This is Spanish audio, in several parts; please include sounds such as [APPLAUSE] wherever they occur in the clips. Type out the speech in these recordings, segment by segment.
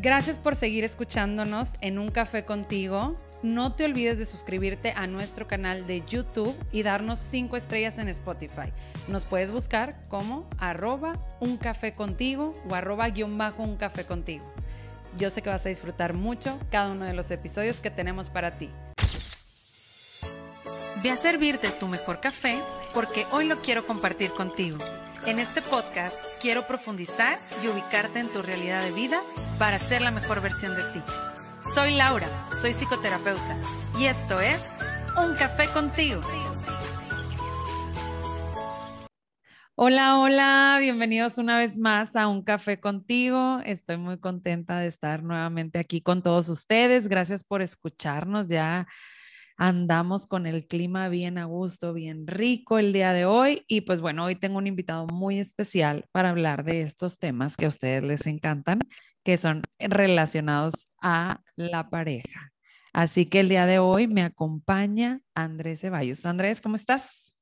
Gracias por seguir escuchándonos en Un Café contigo. No te olvides de suscribirte a nuestro canal de YouTube y darnos 5 estrellas en Spotify. Nos puedes buscar como arroba un café contigo o arroba guion bajo un café contigo. Yo sé que vas a disfrutar mucho cada uno de los episodios que tenemos para ti. Ve a servirte tu mejor café porque hoy lo quiero compartir contigo. En este podcast quiero profundizar y ubicarte en tu realidad de vida para ser la mejor versión de ti. Soy Laura, soy psicoterapeuta y esto es Un Café contigo. Hola, hola, bienvenidos una vez más a Un Café contigo. Estoy muy contenta de estar nuevamente aquí con todos ustedes. Gracias por escucharnos. Ya andamos con el clima bien a gusto, bien rico el día de hoy. Y pues bueno, hoy tengo un invitado muy especial para hablar de estos temas que a ustedes les encantan, que son relacionados a la pareja. Así que el día de hoy me acompaña Andrés Ceballos. Andrés, ¿cómo estás?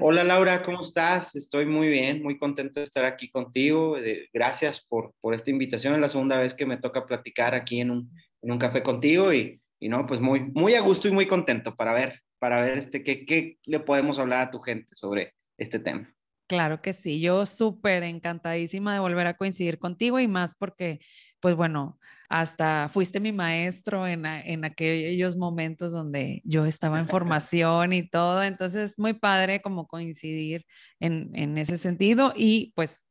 Hola Laura, ¿cómo estás? Estoy muy bien, muy contento de estar aquí contigo. Gracias por, por esta invitación. Es la segunda vez que me toca platicar aquí en un, en un café contigo y, y, no, pues muy, muy a gusto y muy contento para ver, para ver este, qué, qué le podemos hablar a tu gente sobre este tema. Claro que sí, yo súper encantadísima de volver a coincidir contigo y más porque, pues bueno, hasta fuiste mi maestro en, en aquellos momentos donde yo estaba en [LAUGHS] formación y todo, entonces muy padre como coincidir en, en ese sentido y pues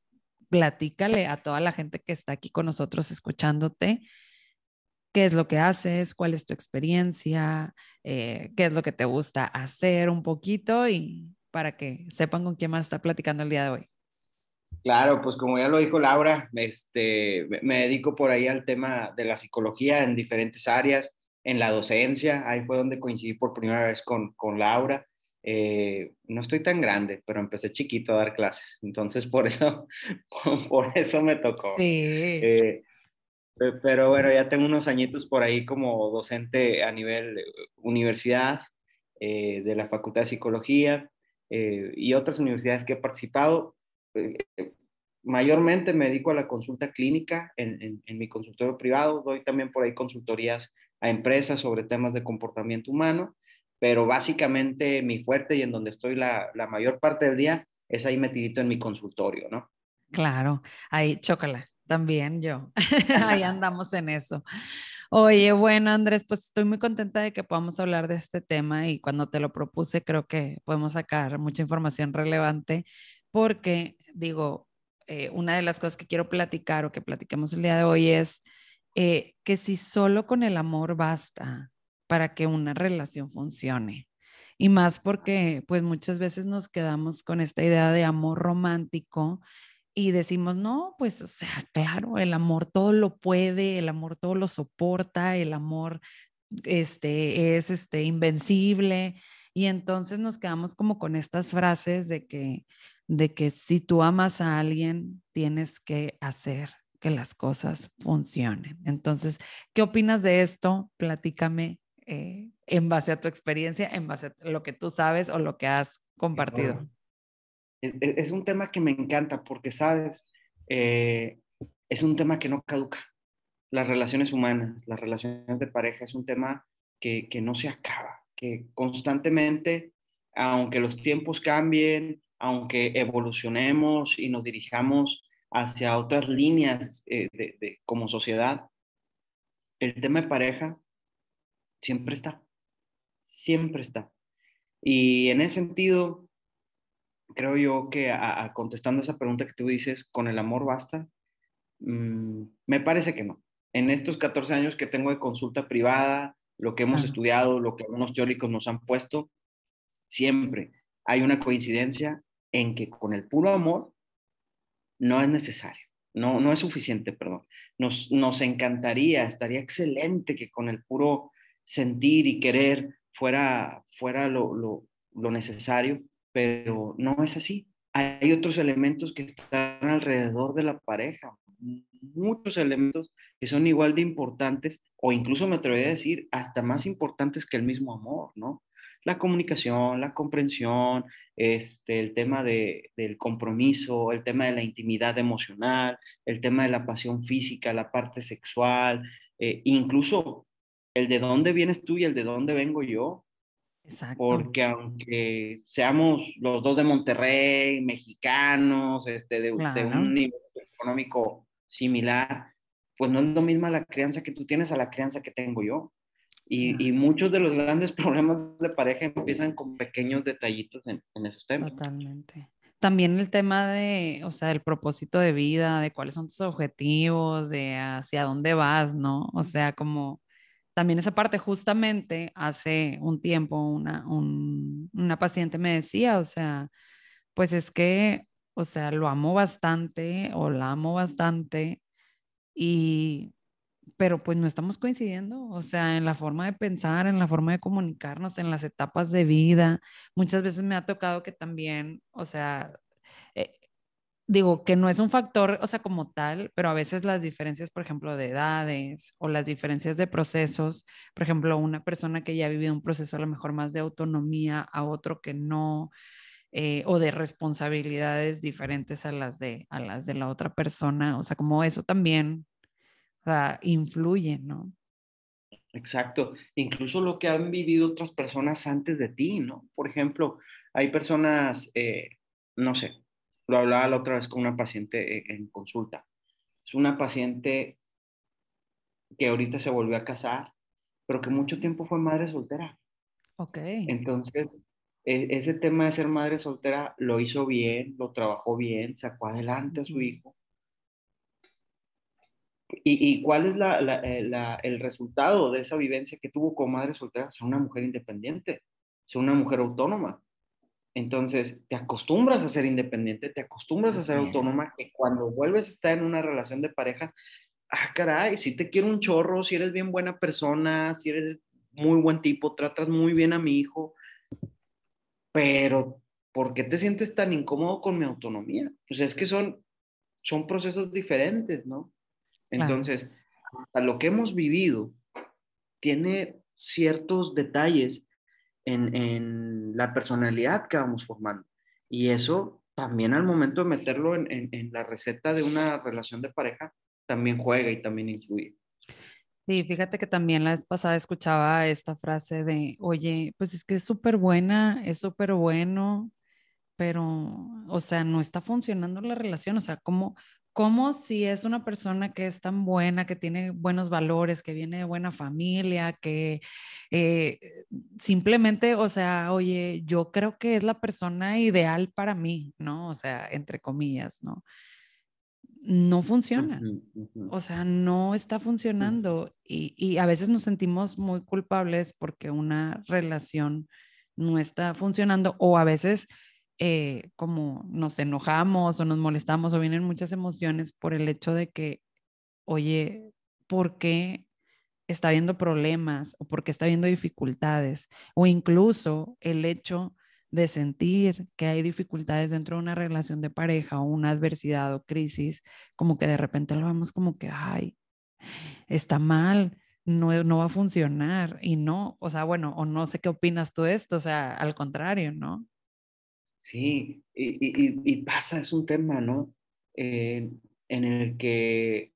platícale a toda la gente que está aquí con nosotros escuchándote qué es lo que haces, cuál es tu experiencia, eh, qué es lo que te gusta hacer un poquito y para que sepan con quién más está platicando el día de hoy. Claro, pues como ya lo dijo Laura, este, me dedico por ahí al tema de la psicología en diferentes áreas, en la docencia, ahí fue donde coincidí por primera vez con, con Laura. Eh, no estoy tan grande, pero empecé chiquito a dar clases, entonces por eso, [LAUGHS] por, eso me tocó. Sí. Eh, pero bueno, ya tengo unos añitos por ahí como docente a nivel universidad de la Facultad de Psicología. Eh, y otras universidades que he participado. Eh, mayormente me dedico a la consulta clínica en, en, mi consultorio privado, doy también por ahí consultorías a empresas sobre temas de comportamiento humano, pero básicamente mi fuerte y en donde estoy la, la mayor parte del día es ahí metidito en mi consultorio, ¿no? Claro, ahí chócala, también yo, [LAUGHS] ahí andamos en eso. Oye, bueno, Andrés, pues estoy muy contenta de que podamos hablar de este tema y cuando te lo propuse creo que podemos sacar mucha información relevante porque, digo, eh, una de las cosas que quiero platicar o que platiquemos el día de hoy es eh, que si solo con el amor basta para que una relación funcione. Y más porque pues muchas veces nos quedamos con esta idea de amor romántico y decimos, no, pues, o sea, claro, el amor todo lo puede, el amor todo lo soporta, el amor este, es este, invencible. Y entonces nos quedamos como con estas frases de que, de que si tú amas a alguien, tienes que hacer que las cosas funcionen. Entonces, ¿qué opinas de esto? Platícame eh, en base a tu experiencia, en base a lo que tú sabes o lo que has compartido. E, e, es un tema que me encanta porque, sabes, eh, es un tema que no caduca. Las relaciones humanas, las relaciones de pareja es un tema que, que no se acaba, que constantemente, aunque los tiempos cambien, aunque evolucionemos y nos dirijamos hacia otras líneas eh, de, como sociedad, el tema de pareja siempre está, siempre está. Y en ese sentido, creo yo que a, contestando esa pregunta que tú dices, ¿con el amor basta? Mm, me parece que no. En estos 14 años que tengo de consulta privada, lo que hemos estudiado, lo que algunos teóricos nos han puesto, siempre hay una coincidencia en que con el puro amor no es necesario, no, no es suficiente, perdón. Nos, nos encantaría, estaría excelente que con el puro sentir y querer fuera, fuera lo, lo, lo necesario, pero no es así. Hay otros elementos que están alrededor de la pareja, muchos elementos que son igual de importantes o incluso me atrevería a decir hasta más importantes que el mismo amor, ¿no? la comunicación, la comprensión, este, el tema de, del compromiso, el tema de la intimidad emocional, el tema de la pasión física, la parte sexual, eh, incluso el de dónde vienes tú y el de dónde vengo yo. Exacto. Porque aunque seamos los dos de Monterrey, mexicanos, este, de, de un nivel económico similar, pues no es lo mismo la crianza que tú tienes a la crianza que tengo yo. Y, y, muchos de los grandes [LAUGHS] problemas de pareja empiezan con pequeños detallitos en, en, esos temas. Totalmente. También el tema de, o sea, el propósito de vida, de cuáles son tus objetivos, de hacia dónde vas, ¿no? O sea, como también esa parte, justamente hace un tiempo una, un, una paciente me decía, o sea, pues es que, o sea, lo amo bastante o la amo bastante y pero pues no estamos coincidiendo, o sea, en la forma de pensar, en la forma de comunicarnos, en las etapas de vida. Muchas veces me ha tocado que también, o sea, eh, digo que no es un factor, o sea, como tal, pero a veces las diferencias, por ejemplo, de edades o las diferencias de procesos, por ejemplo, una persona que ya ha vivido un proceso a lo mejor más de autonomía a otro que no, eh, o de responsabilidades diferentes a las de, a las de la otra persona, o sea, como eso también influye, ¿no? Exacto. Incluso lo que han vivido otras personas antes de ti, ¿no? Por ejemplo, hay personas, eh, no sé, lo hablaba la otra vez con una paciente e, en consulta. Es una paciente que ahorita se volvió a casar, pero que mucho tiempo fue madre soltera. Ok. Entonces, e, ese tema de ser madre soltera lo hizo bien, lo trabajó bien, sacó adelante a su hijo ¿Y, cuál es eh, el resultado de esa vivencia que tuvo como madre soltera? Ser una mujer independiente, ser una mujer autónoma. Entonces, te acostumbras a ser independiente, te acostumbras a ser autónoma, que cuando vuelves a estar en una relación de pareja, ah, caray, si te quiero un chorro, si eres bien buena persona, si eres muy buen tipo, tratas muy bien a mi hijo, pero ¿por qué te sientes tan incómodo con mi autonomía? Pues es que son, son procesos diferentes, ¿no? Entonces, hasta lo que hemos vivido tiene ciertos detalles en, la personalidad que vamos formando. Y eso también al momento de meterlo en, la receta de una relación de pareja, también juega y también influye. Sí, fíjate que también la vez pasada escuchaba esta frase de, oye, pues es que es súper buena, es súper bueno, pero, o sea, no está funcionando la relación, o sea, ¿cómo, como si es una persona que es tan buena, que tiene buenos valores, que viene de buena familia, que eh, simplemente, o sea, oye, yo creo que es la persona ideal para mí, ¿no? O sea, entre comillas, ¿no? No funciona. O sea, no está funcionando. Y, y a veces nos sentimos muy culpables porque una relación no está funcionando o a veces eh, como nos enojamos o nos molestamos o vienen muchas emociones por el hecho de que, oye, ¿por qué está habiendo problemas o por qué está habiendo dificultades? O incluso el hecho de sentir que hay dificultades dentro de una relación de pareja o una adversidad o crisis, como que de repente lo vemos como que, ay, está mal, no, no va a funcionar y no, o sea, bueno, o no sé qué opinas tú de esto, o sea, al contrario, ¿no? Sí, y, pasa, es un tema, ¿no? Eh, en el que,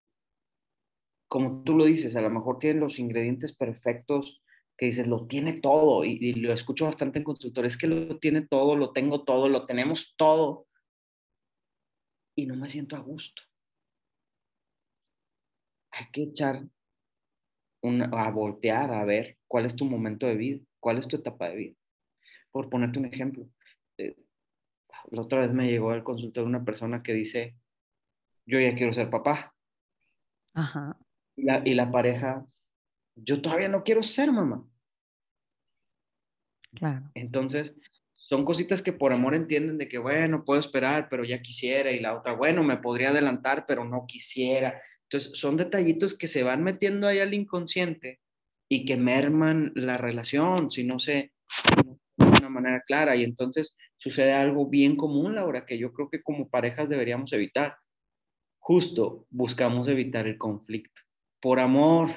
como tú lo dices, a lo mejor tienen los ingredientes perfectos que dices, lo tiene todo, y, lo escucho bastante en consultores, que lo tiene todo, lo tengo todo, lo tenemos todo, y no me siento a gusto. Hay que echar a voltear a ver cuál es tu momento de vida, cuál es tu etapa de vida. Por ponerte un ejemplo, la otra vez me llegó al consultorio una persona que dice, yo ya quiero ser papá. Ajá. Y la, y la pareja, yo todavía no quiero ser mamá. Claro. Entonces, son cositas que por amor entienden de que, bueno, puedo esperar, pero ya quisiera. Y la otra, bueno, me podría adelantar, pero no quisiera. Entonces, son detallitos que se van metiendo ahí al inconsciente y que merman la relación si no se, una manera clara. Y entonces sucede algo bien común, Laura, que yo creo que como parejas deberíamos evitar. Justo buscamos evitar el conflicto. Por amor,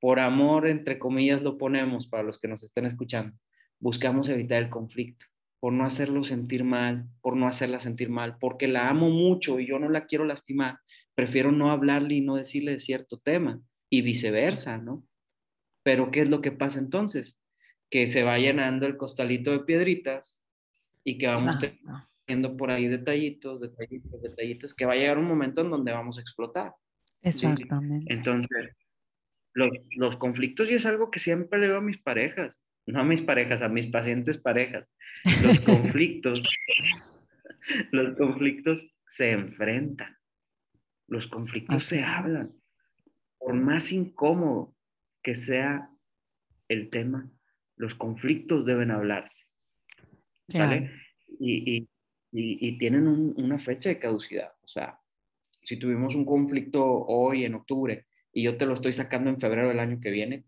por amor, entre comillas, lo ponemos para los que nos estén escuchando. buscamos evitar el conflicto, por no hacerlo sentir mal, por no hacerla sentir mal, porque la amo mucho y yo no la quiero lastimar, prefiero no hablarle y no decirle de cierto tema y viceversa, ¿no? Pero ¿qué es lo que pasa entonces? Que se va llenando el costalito de piedritas y que vamos teniendo por ahí detallitos, detallitos, detallitos, que va a llegar un momento en donde vamos a explotar. Exactamente. Entonces, los, los conflictos y es algo que siempre le digo a mis parejas, no a mis parejas, a mis pacientes parejas. Los [LAUGHS] conflictos, los conflictos se enfrentan, los conflictos se hablan. Por más incómodo que sea el tema, los conflictos deben hablarse. ¿Vale? Y, y, y, tienen una fecha de caducidad. O sea, si tuvimos un conflicto hoy en octubre y yo te lo estoy sacando en febrero del año que viene,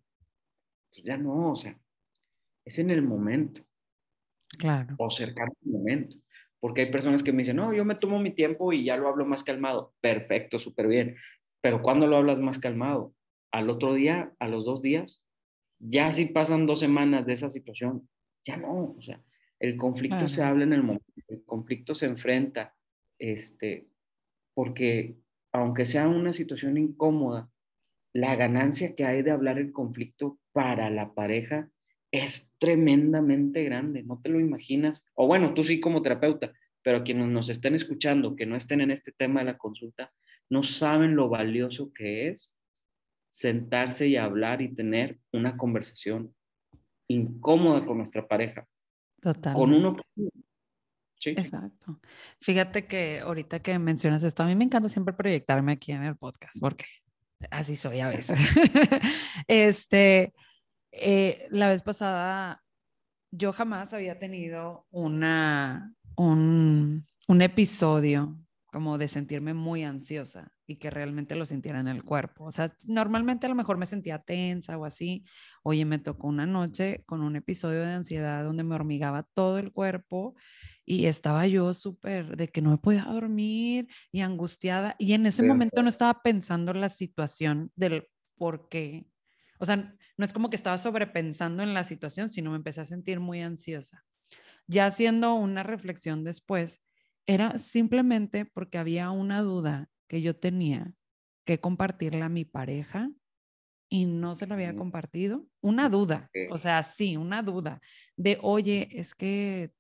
pues ya no, o sea, es en el momento. Claro. O cercano al momento. Porque hay personas que me dicen, no, yo me tomo mi tiempo y ya lo hablo más calmado. Perfecto, súper bien. Pero ¿cuándo lo hablas más calmado? Al otro día, a los dos días. Ya si pasan dos semanas de esa situación, ya no. O sea, el conflicto se habla en el momento, el conflicto se enfrenta, este, porque aunque sea una situación incómoda, la ganancia que hay de hablar el conflicto para la pareja es tremendamente grande, no te lo imaginas. O bueno, tú sí como terapeuta, pero quienes nos estén escuchando, que no estén en este tema de la consulta, no saben lo valioso que es sentarse y hablar y tener una conversación incómoda con nuestra pareja. Total. Con uno. Sí. Exacto. Fíjate que ahorita que mencionas esto, a mí me encanta siempre proyectarme aquí en el podcast, porque así soy a veces. [LAUGHS] este, eh, la vez pasada yo jamás había tenido una, un, un episodio como de sentirme muy ansiosa y que realmente lo sintiera en el cuerpo. O sea, normalmente a lo mejor me sentía tensa o así. Oye, me tocó una noche con un episodio de ansiedad donde me hormigaba todo el cuerpo y estaba yo súper de que no me podía dormir y angustiada. Y en ese momento no estaba pensando en la situación del por qué. O sea, no es como que estaba sobrepensando en la situación, sino me empecé a sentir muy ansiosa. Ya haciendo una reflexión después, era simplemente porque había una duda que yo tenía que compartirle a mi pareja y no se la había compartido. Una duda, o sea, sí, una duda de, oye, es que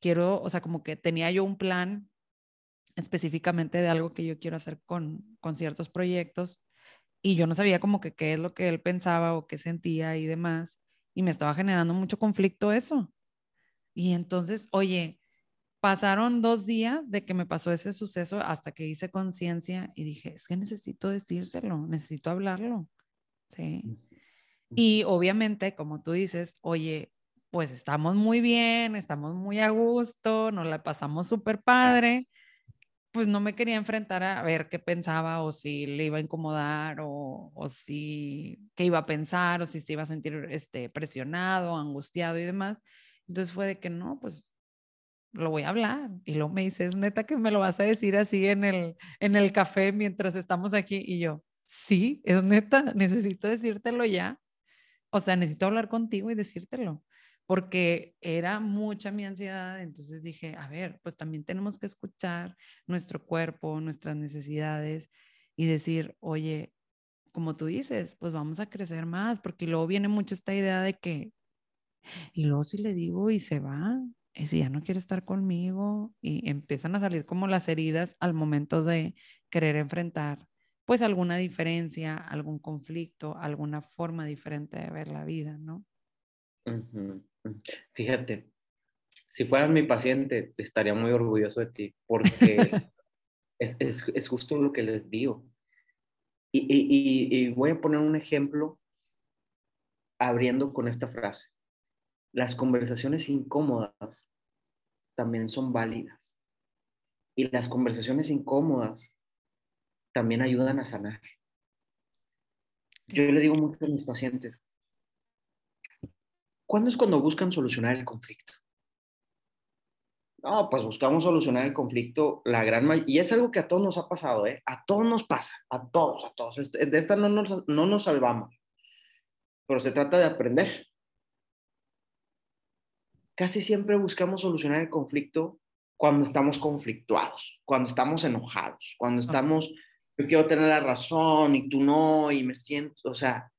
quiero, o sea, como que tenía yo un plan específicamente de algo que yo quiero hacer con, con ciertos proyectos y yo no sabía como que qué es lo que él pensaba o qué sentía y demás, y me estaba generando mucho conflicto eso. Y entonces, oye, pasaron dos días de que me pasó ese suceso hasta que hice conciencia y dije, es que necesito decírselo, necesito hablarlo. Sí. Y obviamente, como tú dices, oye, pues estamos muy bien, estamos muy a gusto, nos la pasamos súper padre, pues no me quería enfrentar a ver qué pensaba o si le iba a incomodar o, o si qué iba a pensar o si se iba a sentir este, presionado, angustiado y demás. Entonces fue de que no, pues lo voy a hablar. Y luego me dice, es neta que me lo vas a decir así en el, en el café mientras estamos aquí. Y yo, sí, es neta, necesito decírtelo ya. O sea, necesito hablar contigo y decírtelo porque era mucha mi ansiedad, entonces dije, a ver, pues también tenemos que escuchar nuestro cuerpo, nuestras necesidades y decir, oye, como tú dices, pues vamos a crecer más, porque luego viene mucho esta idea de que, y luego si le digo y se va, si ya no quiere estar conmigo, y empiezan a salir como las heridas al momento de querer enfrentar, pues alguna diferencia, algún conflicto, alguna forma diferente de ver la vida, ¿no? Fíjate, si fueras mi paciente, estaría muy orgulloso de ti, porque [LAUGHS] es, es, es, justo lo que les digo. Y, y, y, voy a poner un ejemplo abriendo con esta frase. Las conversaciones incómodas también son válidas. Y las conversaciones incómodas también ayudan a sanar. Yo le digo mucho a mis pacientes, ¿Cuándo es cuando buscan solucionar el conflicto? No, pues buscamos solucionar el conflicto la gran mayoría. Y es algo que a todos nos ha pasado, ¿eh? A todos nos pasa, a todos, a todos. Este, de esta no nos, no nos salvamos. Pero se trata de aprender. Casi siempre buscamos solucionar el conflicto cuando estamos conflictuados, cuando estamos enojados, cuando estamos, yo quiero tener la razón y tú no, y me siento, o sea,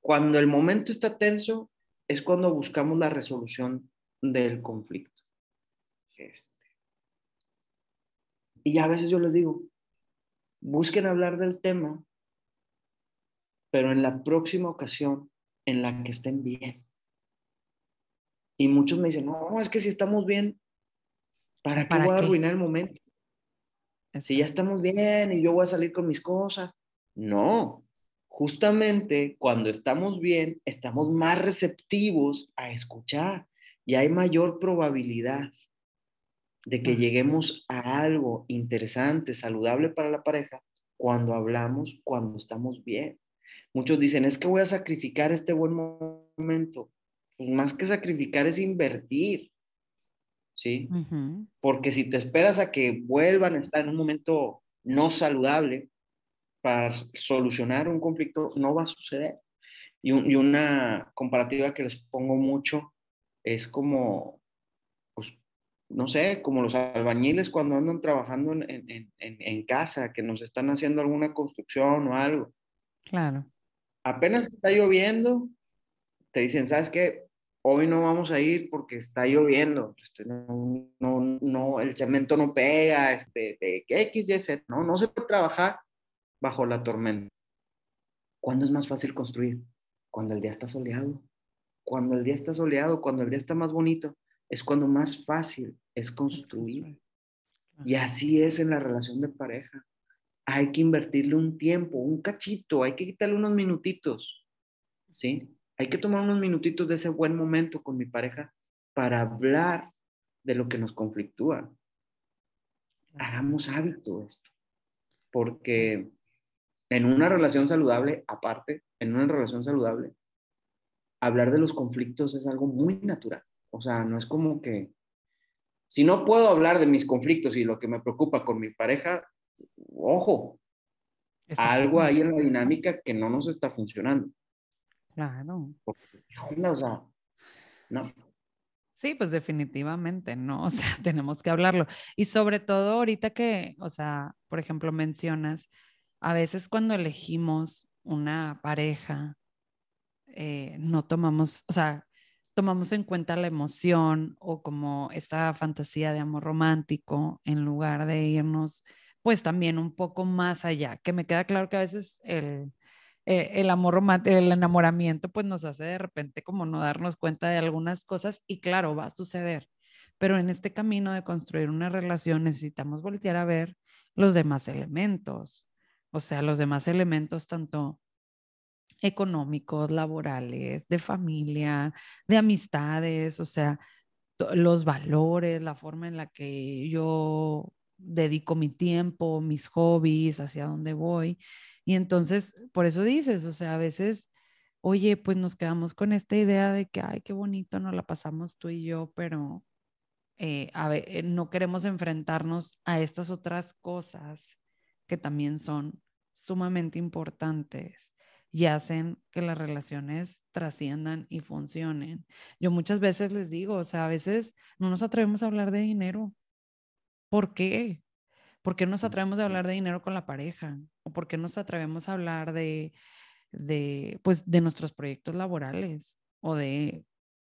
cuando el momento está tenso, es cuando buscamos la resolución del conflicto. Este. Y a veces yo les digo, busquen hablar del tema, pero en la próxima ocasión en la que estén bien. Y muchos me dicen, no, es que si estamos bien, ¿para qué voy a arruinar el momento? Si ya estamos bien y yo voy a salir con mis cosas. No, justamente cuando estamos bien, estamos más receptivos a escuchar y hay mayor probabilidad de que lleguemos a algo interesante, saludable para la pareja, cuando hablamos, cuando estamos bien. Muchos dicen, es que voy a sacrificar este buen momento. Pues más que sacrificar es invertir, ¿sí? Porque si te esperas a que vuelvan a estar en un momento no saludable para solucionar un conflicto, no va a suceder. Y, y una comparativa que les pongo mucho es como no sé, como los albañiles cuando andan trabajando en, casa, que nos están haciendo alguna construcción o algo. Claro. Apenas está lloviendo, te dicen, ¿sabes qué? Hoy no vamos a ir porque está lloviendo. Este, no, no, el cemento no pega, este, de X, Y, Z. No, no se puede trabajar bajo la tormenta. ¿Cuándo es más fácil construir? Cuando el día está soleado. Cuando el día está soleado, cuando el día está más bonito es cuando más fácil es construir. Y así es en la relación de pareja. Hay que invertirle un tiempo, un cachito, hay que quitarle unos minutitos, ¿sí? Hay que tomar unos minutitos de ese buen momento con mi pareja para hablar de lo que nos conflictúa. Hagamos hábito esto, porque en una relación saludable, aparte, en una relación saludable, hablar de los conflictos es algo muy natural. O sea, no es como que, si no puedo hablar de mis conflictos y lo que me preocupa con mi pareja, ojo, algo ahí en la dinámica que no nos está funcionando. Claro. O sea, no. Sí, pues definitivamente, ¿no? [LAUGHS] O sea, tenemos que hablarlo. Y sobre todo ahorita que, o sea, por ejemplo, mencionas, a veces cuando elegimos una pareja, eh, no tomamos, o sea, tomamos en cuenta la emoción o como esta fantasía de amor romántico en lugar de irnos pues también un poco más allá, que me queda claro que a veces el, eh, el amor romántico, el enamoramiento pues nos hace de repente como no darnos cuenta de algunas cosas y claro, va a suceder, pero en este camino de construir una relación necesitamos voltear a ver los demás elementos, o sea, los demás elementos tanto económicos, laborales, de familia, de amistades, o sea, los valores, la forma en la que yo dedico mi tiempo, mis hobbies, hacia dónde voy. Y entonces, por eso dices, o sea, a veces, oye, pues nos quedamos con esta idea de que, ay, qué bonito nos la pasamos tú y yo, pero eh, a ver, eh, no queremos enfrentarnos a estas otras cosas que también son sumamente importantes y hacen que las relaciones trasciendan y funcionen. Yo muchas veces les digo, o sea, a veces no nos atrevemos a hablar de dinero. ¿Por qué? ¿Por qué nos atrevemos a hablar de dinero con la pareja? ¿O por qué nos atrevemos a hablar de, de, pues, de nuestros proyectos laborales o de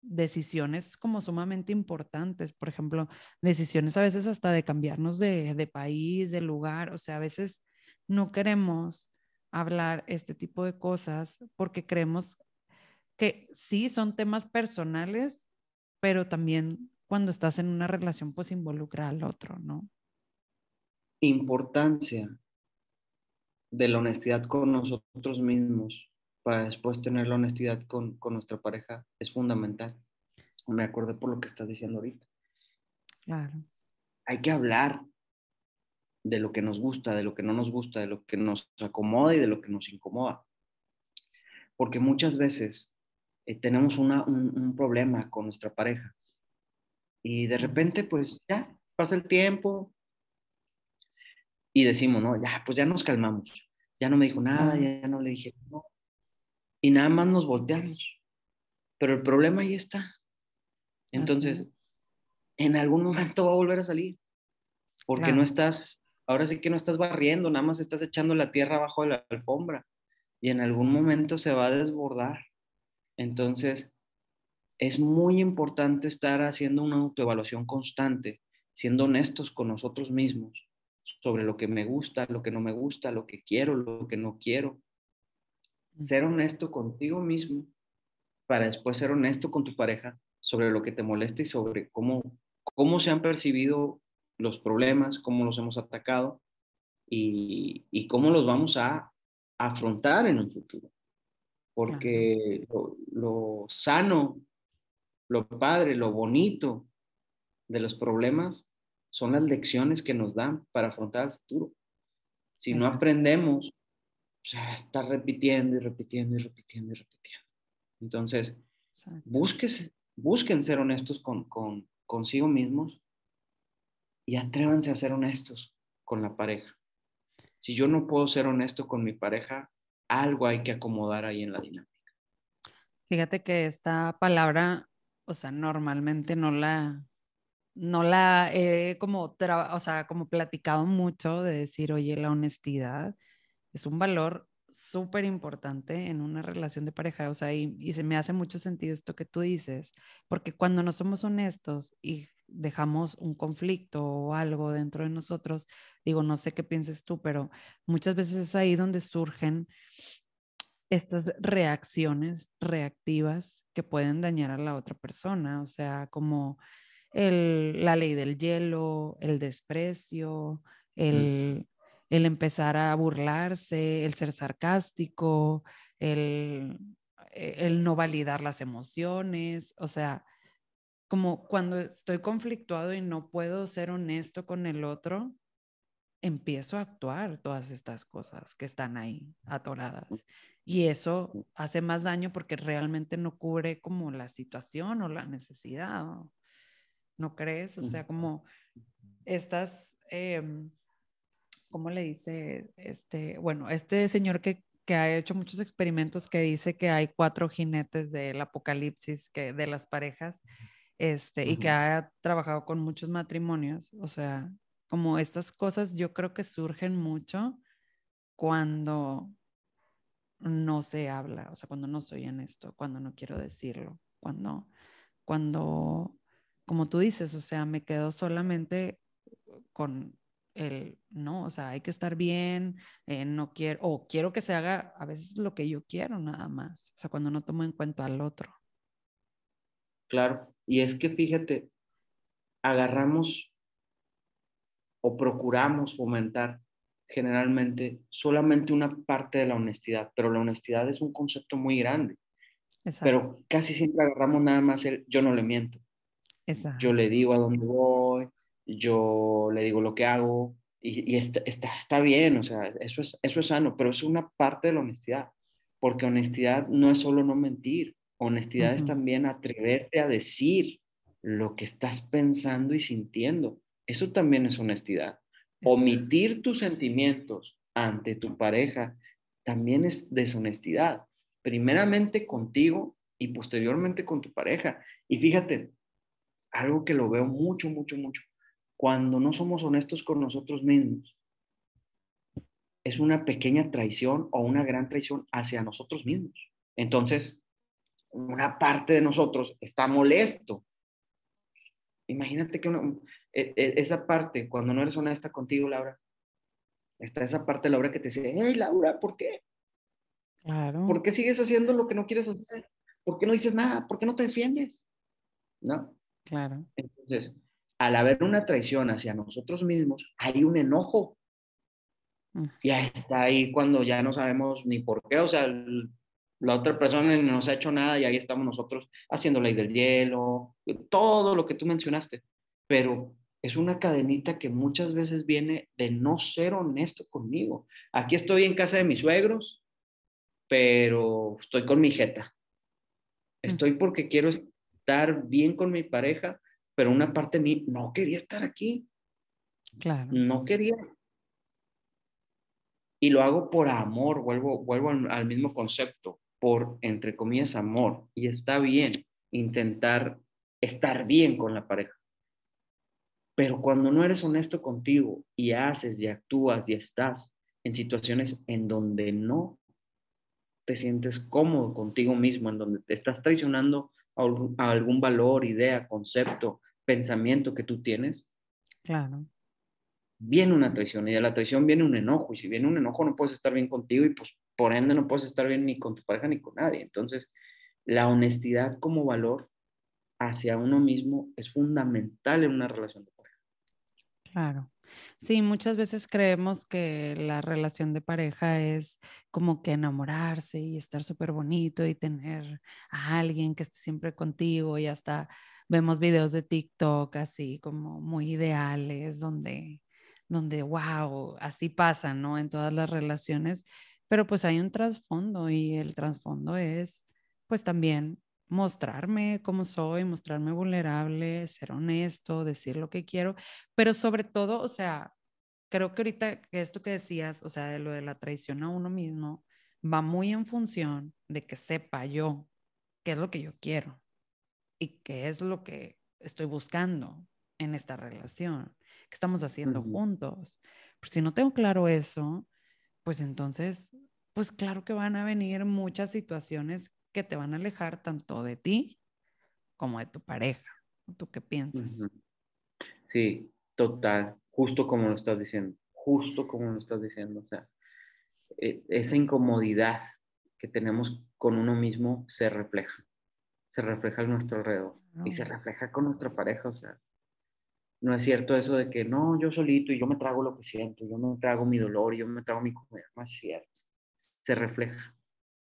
decisiones como sumamente importantes? Por ejemplo, decisiones a veces hasta de cambiarnos de, de país, de lugar. O sea, a veces no queremos hablar este tipo de cosas porque creemos que sí son temas personales, pero también cuando estás en una relación pues involucra al otro, ¿no? Importancia de la honestidad con nosotros mismos para después tener la honestidad con, con nuestra pareja es fundamental. Me acordé por lo que estás diciendo ahorita. Claro. Hay que hablar, de lo que nos gusta, de lo que no nos gusta, de lo que nos acomoda y de lo que nos incomoda. Porque muchas veces eh, tenemos un, problema con nuestra pareja y de repente pues ya pasa el tiempo y decimos, no, ya, pues ya nos calmamos, ya no me dijo nada, ya no le dije no. Y nada más nos volteamos. Pero el problema ahí está. Entonces, en algún momento va a volver a salir, porque no estás, ahora sí que no estás barriendo, nada más estás echando la tierra abajo de la alfombra y en algún momento se va a desbordar. Entonces, es muy importante estar haciendo una autoevaluación constante, siendo honestos con nosotros mismos sobre lo que me gusta, lo que no me gusta, lo que quiero, lo que no quiero. Ser honesto contigo mismo para después ser honesto con tu pareja sobre lo que te molesta y sobre cómo, cómo se han percibido los problemas, cómo los hemos atacado y, y cómo los vamos a afrontar en un futuro. Porque lo, sano, lo padre, lo bonito de los problemas son las lecciones que nos dan para afrontar el futuro. Si no aprendemos, o sea, estar repitiendo y repitiendo y repitiendo y repitiendo. Entonces, busquen ser honestos con, con, consigo mismos y atrévanse a ser honestos con la pareja si yo no puedo ser honesto con mi pareja, algo hay que acomodar ahí en la dinámica. Fíjate que esta palabra, o sea, normalmente no la, no la he como, o sea, como platicado mucho de decir, oye, la honestidad es un valor súper importante en una relación de pareja, o sea, y, y, se me hace mucho sentido esto que tú dices, porque cuando no somos honestos y dejamos un conflicto o algo dentro de nosotros, digo, no sé qué pienses tú, pero muchas veces es ahí donde surgen estas reacciones reactivas que pueden dañar a la otra persona, o sea, como el, la ley del hielo, el desprecio, el, el empezar a burlarse, el ser sarcástico, el, el no validar las emociones, o sea, como cuando estoy conflictuado y no puedo ser honesto con el otro, empiezo a actuar todas estas cosas que están ahí atoradas. Y eso hace más daño porque realmente no cubre como la situación o la necesidad. ¿No, crees? O sea, como estas, em, ¿cómo le dice? Este, bueno, este señor que, que ha hecho muchos experimentos que dice que hay cuatro jinetes del apocalipsis que, de las parejas este, y que ha trabajado con muchos matrimonios, o sea, como estas cosas yo creo que surgen mucho cuando no se habla, o sea, cuando no soy en esto, cuando no quiero decirlo, cuando, cuando, como tú dices, o sea, me quedo solamente con el, no, o sea, hay que estar bien, eh, no quiero, o quiero que se haga a veces lo que yo quiero nada más, o sea, cuando no tomo en cuenta al otro. Claro, y es que fíjate, agarramos o procuramos fomentar generalmente solamente una parte de la honestidad, pero la honestidad es un concepto muy grande. Pero casi siempre agarramos nada más el yo no le miento. Yo le digo a dónde voy, yo le digo lo que hago y, está, está, bien, o sea, eso es, eso es sano, pero es una parte de la honestidad, porque honestidad no es solo no mentir, Honestidad es también atreverte a decir lo que estás pensando y sintiendo. Eso también es honestidad. Omitir tus sentimientos ante tu pareja también es deshonestidad. Primeramente contigo y posteriormente con tu pareja. Y fíjate, algo que lo veo mucho, mucho, mucho. Cuando no somos honestos con nosotros mismos, es una pequeña traición o una gran traición hacia nosotros mismos. Entonces, una parte de nosotros está molesto. Imagínate que e, e, esa parte, cuando no eres honesta contigo, Laura, está esa parte de Laura que te dice, hey, Laura, ¿por qué? Claro. ¿Por qué sigues haciendo lo que no quieres hacer? ¿Por qué no dices nada? ¿Por qué no te defiendes? ¿No? Claro. Entonces, al haber una traición hacia nosotros mismos, hay un enojo. Ya está ahí cuando ya no sabemos ni por qué, o sea, la otra persona no nos ha hecho nada y ahí estamos nosotros haciendo ley del hielo, todo lo que tú mencionaste. Pero es una cadenita que muchas veces viene de no ser honesto conmigo. Aquí estoy en casa de mis suegros, pero estoy con mi jeta. Estoy porque quiero estar bien con mi pareja, pero una parte de mí no quería estar aquí. Claro. No quería. Y lo hago por amor, vuelvo, vuelvo al mismo concepto por, entre comillas, amor. Y está bien intentar estar bien con la pareja. Pero cuando no eres honesto contigo y haces y actúas y estás en situaciones en donde no te sientes cómodo contigo mismo, en donde te estás traicionando a algún valor, idea, concepto, pensamiento que tú tienes, claro. viene una traición y de la traición viene un enojo y si viene un enojo no puedes estar bien contigo y pues por ende no puedes estar bien ni con tu pareja ni con nadie. Entonces, la honestidad como valor hacia uno mismo es fundamental en una relación de. Claro. Sí, muchas veces creemos que la relación de pareja es como que enamorarse y estar súper bonito y tener a alguien que esté siempre contigo y hasta vemos videos de TikTok así como muy ideales donde, donde, wow, así pasa, ¿no? En todas las relaciones, pero pues hay un trasfondo y el trasfondo es pues también mostrarme como soy, mostrarme vulnerable, ser honesto, decir lo que quiero, pero sobre todo, o sea, creo que ahorita que esto que decías, o sea, de lo de la traición a uno mismo, va muy en función de que sepa yo qué es lo que yo quiero y qué es lo que estoy buscando en esta relación, qué estamos haciendo juntos. Pero si no tengo claro eso, pues entonces, pues claro que van a venir muchas situaciones que te van a alejar tanto de ti como de tu pareja. ¿Tú qué piensas? Sí, total, justo como lo estás diciendo, justo como lo estás diciendo. O sea, e, esa incomodidad que tenemos con uno mismo se refleja, se refleja a nuestro alrededor y se refleja con nuestra pareja. O sea, no es cierto eso de que no, yo solito y yo me trago lo que siento, yo me trago mi dolor, yo me trago mi comida. No es cierto. Se refleja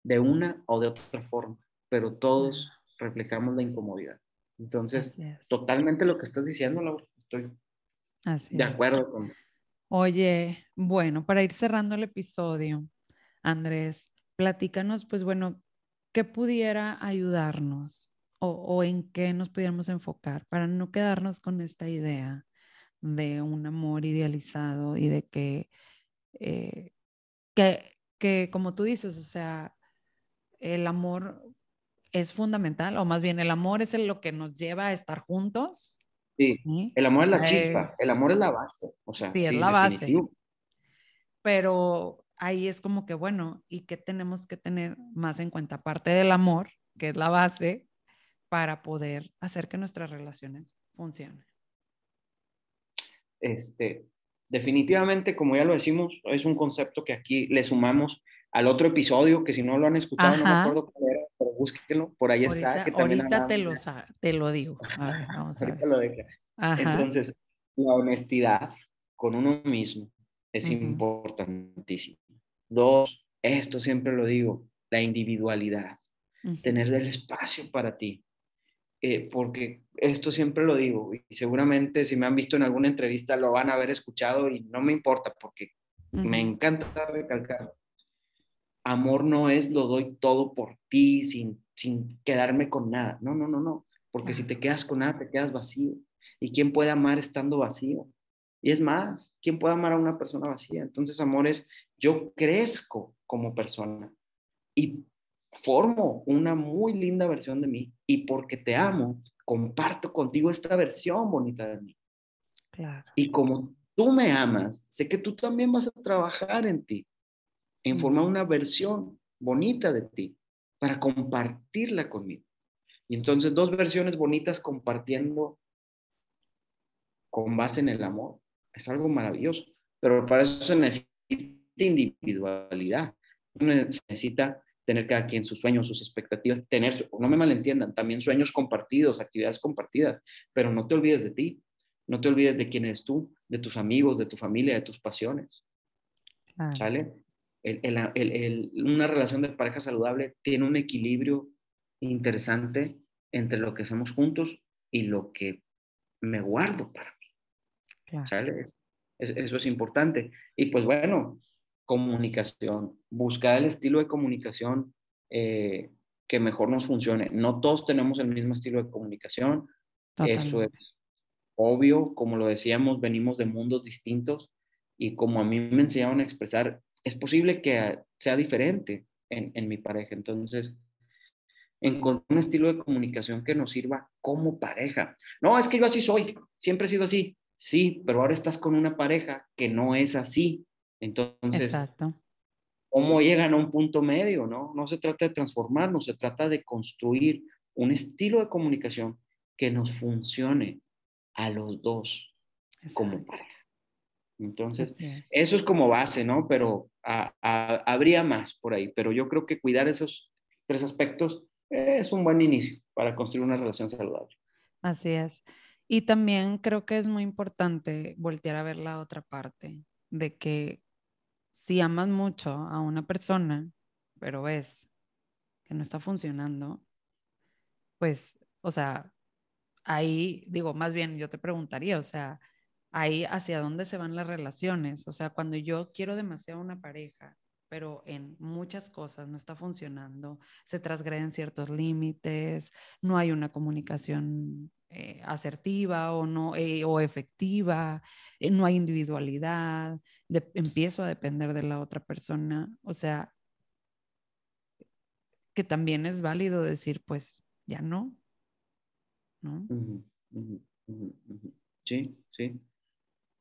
de una o de otra forma, pero todos reflejamos la incomodidad. Entonces, totalmente lo que estás diciendo, Laura, estoy de acuerdo con. Oye, bueno, para ir cerrando el episodio, Andrés, platícanos, pues bueno, ¿qué pudiera ayudarnos o, o, en qué nos pudiéramos enfocar para no quedarnos con esta idea de un amor idealizado y de que, eh, que, que, como tú dices, o sea, el amor es fundamental, o más bien el amor es lo que nos lleva a estar juntos. Sí, el amor es la chispa, el amor es la base, o sea, sí, es la base. Pero ahí es como que, bueno, ¿y qué tenemos que tener más en cuenta? Aparte del amor, que es la base, para poder hacer que nuestras relaciones funcionen. Este, definitivamente, como ya lo decimos, es un concepto que aquí le sumamos al otro episodio, que si no lo han escuchado, no me acuerdo cuál era, pero búsquenlo, por ahí está. Que ahorita te lo, te lo digo. A ver, vamos [LAUGHS] a ver. Lo Entonces, la honestidad con uno mismo es importantísimo. Dos, esto siempre lo digo, la individualidad, tener el espacio para ti. Eh, porque esto siempre lo digo y seguramente si me han visto en alguna entrevista lo van a haber escuchado y no me importa porque me encanta recalcar amor no es lo doy todo por ti sin, sin quedarme con nada. No, no, no, no. Porque si te quedas con nada, te quedas vacío. ¿Y quién puede amar estando vacío? Y es más, ¿quién puede amar a una persona vacía? Entonces, amor es, yo crezco como persona y formo una muy linda versión de mí. Y porque te amo, comparto contigo esta versión bonita de mí. Claro. Y como tú me amas, sé que tú también vas a trabajar en ti en formar una versión bonita de ti para compartirla conmigo. Y entonces dos versiones bonitas compartiendo con base en el amor es algo maravilloso, pero para eso se necesita individualidad, se necesita tener cada quien sus sueños, sus expectativas, tener, no me malentiendan, también sueños compartidos, actividades compartidas, pero no te olvides de ti, no te olvides de quién eres tú, de tus amigos, de tu familia, de tus pasiones. ¿Sale? Una relación de pareja saludable tiene un equilibrio interesante entre lo que hacemos juntos y lo que me guardo para mí. eso es importante. Y pues bueno, comunicación, buscar el estilo de comunicación eh, que mejor nos funcione. No todos tenemos el mismo estilo de comunicación. Eso es obvio. Como lo decíamos, venimos de mundos distintos y como a mí me enseñaron a expresar es posible que sea diferente en, mi pareja. Entonces, encontrar un estilo de comunicación que nos sirva como pareja. No, es que yo así soy, siempre he sido así. Sí, pero ahora estás con una pareja que no es así. Entonces, Exacto. ¿cómo llegan a un punto medio? No, no se trata de transformarnos, se trata de construir un estilo de comunicación que nos funcione a los dos como pareja. Entonces, eso es como base, ¿no? Pero habría más por ahí, pero yo creo que cuidar esos tres aspectos es un buen inicio para construir una relación saludable. Así es. Y también creo que es muy importante voltear a ver la otra parte, de que si amas mucho a una persona, pero ves que no está funcionando, pues, o sea, ahí digo, más bien yo te preguntaría, o sea, ahí hacia dónde se van las relaciones. O sea, cuando yo quiero demasiado una pareja, pero en muchas cosas no está funcionando, se transgreden ciertos límites, no hay una comunicación eh, asertiva o, no, eh, o efectiva, eh, no hay individualidad, empiezo a depender de la otra persona. O sea, que también es válido decir, pues, ya no. ¿No? Sí, sí.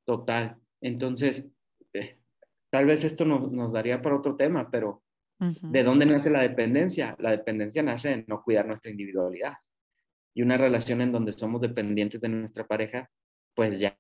Total. Entonces, eh, tal vez esto nos daría para otro tema, pero ¿de dónde nace la dependencia? La dependencia nace en no cuidar nuestra individualidad. Y una relación en donde somos dependientes de nuestra pareja, pues ya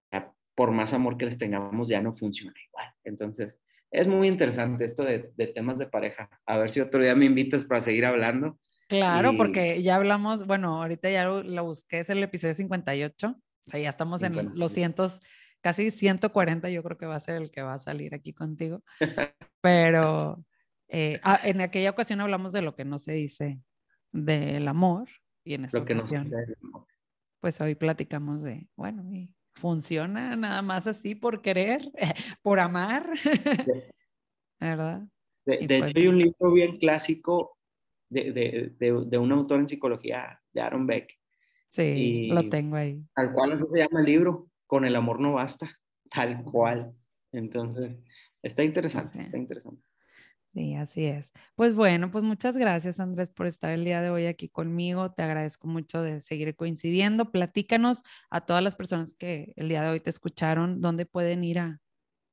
por más amor que les tengamos, ya no funciona igual. Entonces, es muy interesante esto de, temas de pareja. A ver si otro día me invitas para seguir hablando. Claro, porque ya hablamos, bueno, ahorita ya lo, busqué, es el episodio 58, o sea, ya estamos en los cientos casi 140 yo creo que va a ser el que va a salir aquí contigo. [LAUGHS] Pero eh, ah, en aquella ocasión hablamos de lo que no se dice del amor y en esta lo que ocasión, no pues hoy platicamos de, bueno, funciona nada más así por querer, [LAUGHS] por amar, [LAUGHS] ¿verdad? De, pues hecho, hay un libro bien clásico de, de, de, un autor en psicología, de Aaron Beck. Sí, lo tengo ahí. Al cual así se llama el libro, con el amor no basta, tal cual. Entonces, está interesante, está interesante. Sí, así es. Pues bueno, pues muchas gracias Andrés por estar el día de hoy aquí conmigo. Te agradezco mucho de seguir coincidiendo. Platícanos a todas las personas que el día de hoy te escucharon, dónde pueden ir a,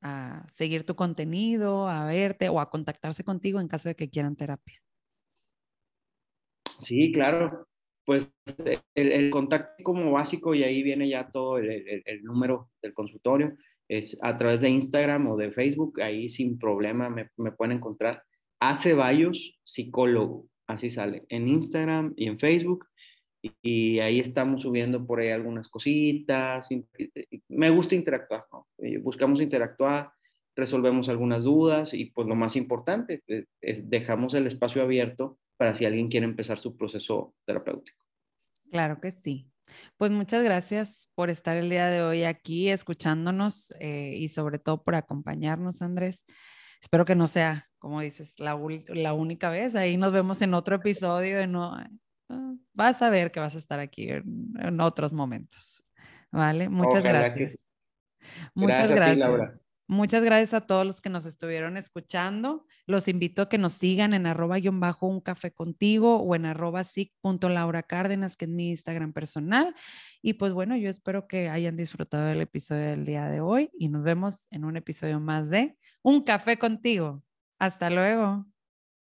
a seguir tu contenido, a verte o a contactarse contigo en caso de que quieran terapia. Sí, claro pues el, contacto como básico y ahí viene ya todo el, número del consultorio, es a través de Instagram o de Facebook, ahí sin problema me, pueden encontrar. A Ceballos, psicólogo, así sale, en Instagram y en Facebook. Y, ahí estamos subiendo por ahí algunas cositas. Me gusta interactuar. Eh, buscamos interactuar, resolvemos algunas dudas y pues lo más importante, eh, dejamos el espacio abierto para si alguien quiere empezar su proceso terapéutico. Claro que sí. Pues muchas gracias por estar el día de hoy aquí escuchándonos eh, y sobre todo por acompañarnos, Andrés. Espero que no sea, como dices, la, la única vez. Ahí nos vemos en otro episodio. No, ah, vas a ver que vas a estar aquí en, otros momentos. ¿Vale? Muchas gracias. Muchas gracias. Muchas gracias a todos los que nos estuvieron escuchando. Los invito a que nos sigan en arroba guion bajo un café contigo o en arroba Laura Cárdenas, que es mi Instagram personal. Y pues bueno, yo espero que hayan disfrutado del episodio del día de hoy y nos vemos en un episodio más de Un café contigo. Hasta luego.